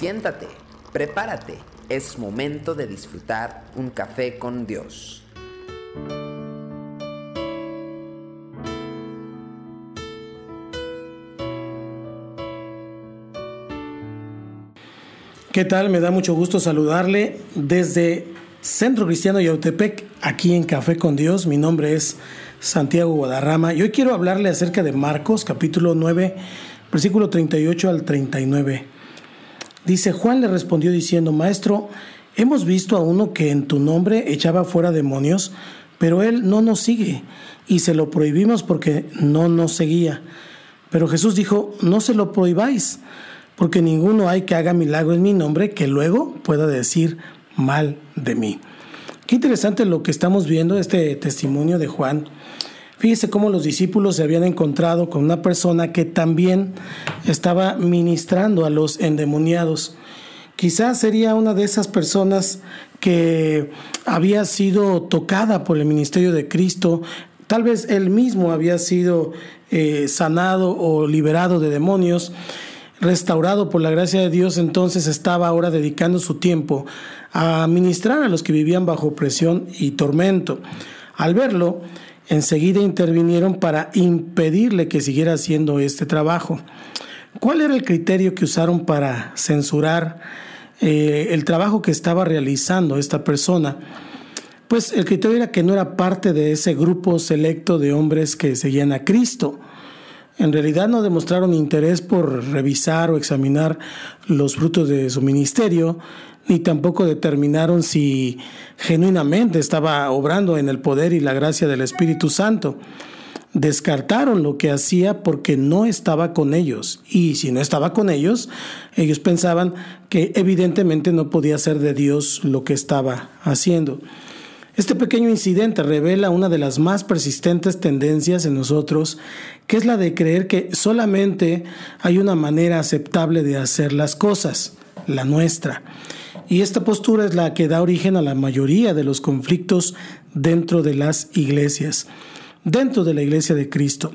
Siéntate, prepárate, es momento de disfrutar un café con Dios. ¿Qué tal? Me da mucho gusto saludarle desde Centro Cristiano Yautepec, aquí en Café con Dios. Mi nombre es Santiago Guadarrama y hoy quiero hablarle acerca de Marcos, capítulo 9, versículo 38 al 39. Dice, Juan le respondió diciendo, Maestro, hemos visto a uno que en tu nombre echaba fuera demonios, pero él no nos sigue y se lo prohibimos porque no nos seguía. Pero Jesús dijo, no se lo prohibáis porque ninguno hay que haga milagro en mi nombre que luego pueda decir mal de mí. Qué interesante lo que estamos viendo, este testimonio de Juan. Fíjese cómo los discípulos se habían encontrado con una persona que también estaba ministrando a los endemoniados. Quizás sería una de esas personas que había sido tocada por el ministerio de Cristo, tal vez él mismo había sido eh, sanado o liberado de demonios restaurado por la gracia de Dios, entonces estaba ahora dedicando su tiempo a ministrar a los que vivían bajo presión y tormento. Al verlo, enseguida intervinieron para impedirle que siguiera haciendo este trabajo. ¿Cuál era el criterio que usaron para censurar eh, el trabajo que estaba realizando esta persona? Pues el criterio era que no era parte de ese grupo selecto de hombres que seguían a Cristo en realidad no demostraron interés por revisar o examinar los frutos de su ministerio, ni tampoco determinaron si genuinamente estaba obrando en el poder y la gracia del Espíritu Santo. Descartaron lo que hacía porque no estaba con ellos. Y si no estaba con ellos, ellos pensaban que evidentemente no podía ser de Dios lo que estaba haciendo. Este pequeño incidente revela una de las más persistentes tendencias en nosotros, que es la de creer que solamente hay una manera aceptable de hacer las cosas, la nuestra. Y esta postura es la que da origen a la mayoría de los conflictos dentro de las iglesias, dentro de la iglesia de Cristo.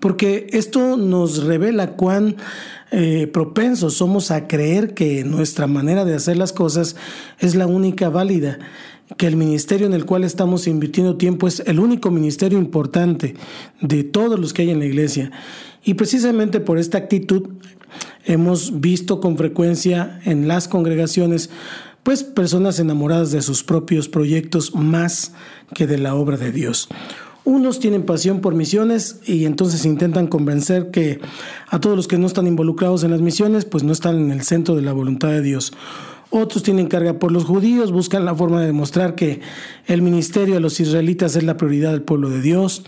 Porque esto nos revela cuán eh, propensos somos a creer que nuestra manera de hacer las cosas es la única válida que el ministerio en el cual estamos invirtiendo tiempo es el único ministerio importante de todos los que hay en la iglesia. Y precisamente por esta actitud hemos visto con frecuencia en las congregaciones pues personas enamoradas de sus propios proyectos más que de la obra de Dios. Unos tienen pasión por misiones y entonces intentan convencer que a todos los que no están involucrados en las misiones pues no están en el centro de la voluntad de Dios. Otros tienen carga por los judíos, buscan la forma de demostrar que el ministerio de los israelitas es la prioridad del pueblo de Dios.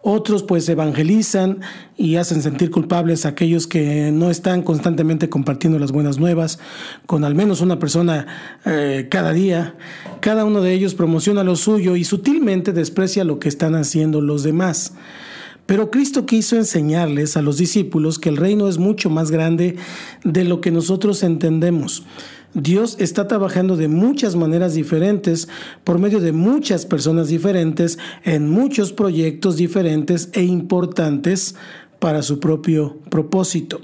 Otros pues evangelizan y hacen sentir culpables a aquellos que no están constantemente compartiendo las buenas nuevas con al menos una persona eh, cada día. Cada uno de ellos promociona lo suyo y sutilmente desprecia lo que están haciendo los demás. Pero Cristo quiso enseñarles a los discípulos que el reino es mucho más grande de lo que nosotros entendemos. Dios está trabajando de muchas maneras diferentes, por medio de muchas personas diferentes, en muchos proyectos diferentes e importantes para su propio propósito.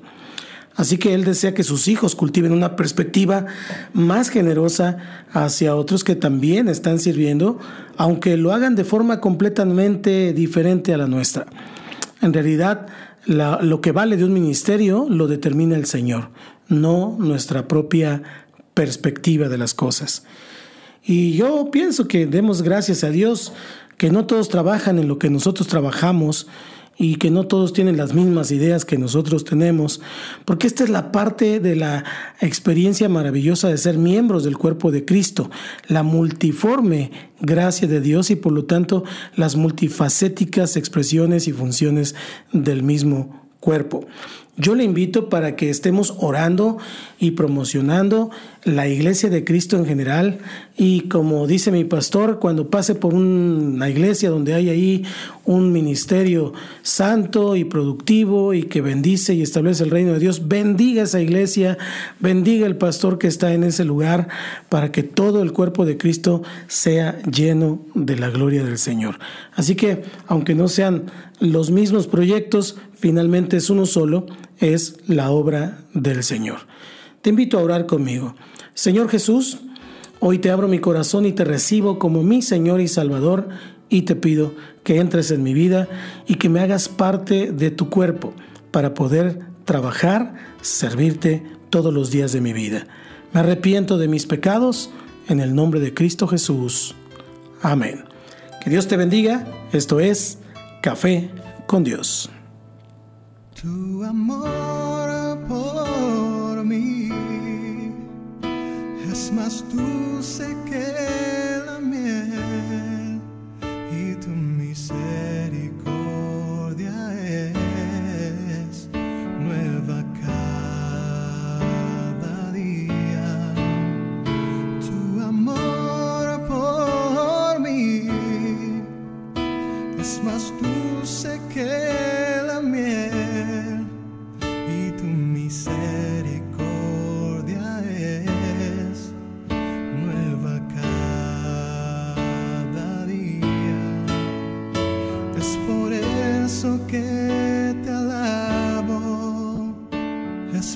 Así que Él desea que sus hijos cultiven una perspectiva más generosa hacia otros que también están sirviendo, aunque lo hagan de forma completamente diferente a la nuestra. En realidad, lo que vale de un ministerio lo determina el Señor, no nuestra propia perspectiva de las cosas. Y yo pienso que demos gracias a Dios que no todos trabajan en lo que nosotros trabajamos y que no todos tienen las mismas ideas que nosotros tenemos, porque esta es la parte de la experiencia maravillosa de ser miembros del cuerpo de Cristo, la multiforme gracia de Dios y por lo tanto las multifacéticas expresiones y funciones del mismo cuerpo. Yo le invito para que estemos orando y promocionando la iglesia de Cristo en general y como dice mi pastor, cuando pase por una iglesia donde hay ahí un ministerio santo y productivo y que bendice y establece el reino de Dios, bendiga esa iglesia, bendiga el pastor que está en ese lugar para que todo el cuerpo de Cristo sea lleno de la gloria del Señor. Así que aunque no sean los mismos proyectos, finalmente es uno solo, es la obra del Señor. Te invito a orar conmigo. Señor Jesús, hoy te abro mi corazón y te recibo como mi Señor y Salvador y te pido que entres en mi vida y que me hagas parte de tu cuerpo para poder trabajar, servirte todos los días de mi vida. Me arrepiento de mis pecados en el nombre de Cristo Jesús. Amén. Que Dios te bendiga. Esto es Café con Dios. Tu amor por mí es más dulce que la miel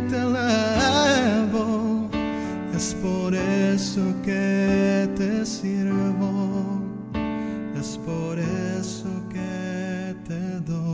te elevo, es por eso que te sirvo, es por eso que te doy.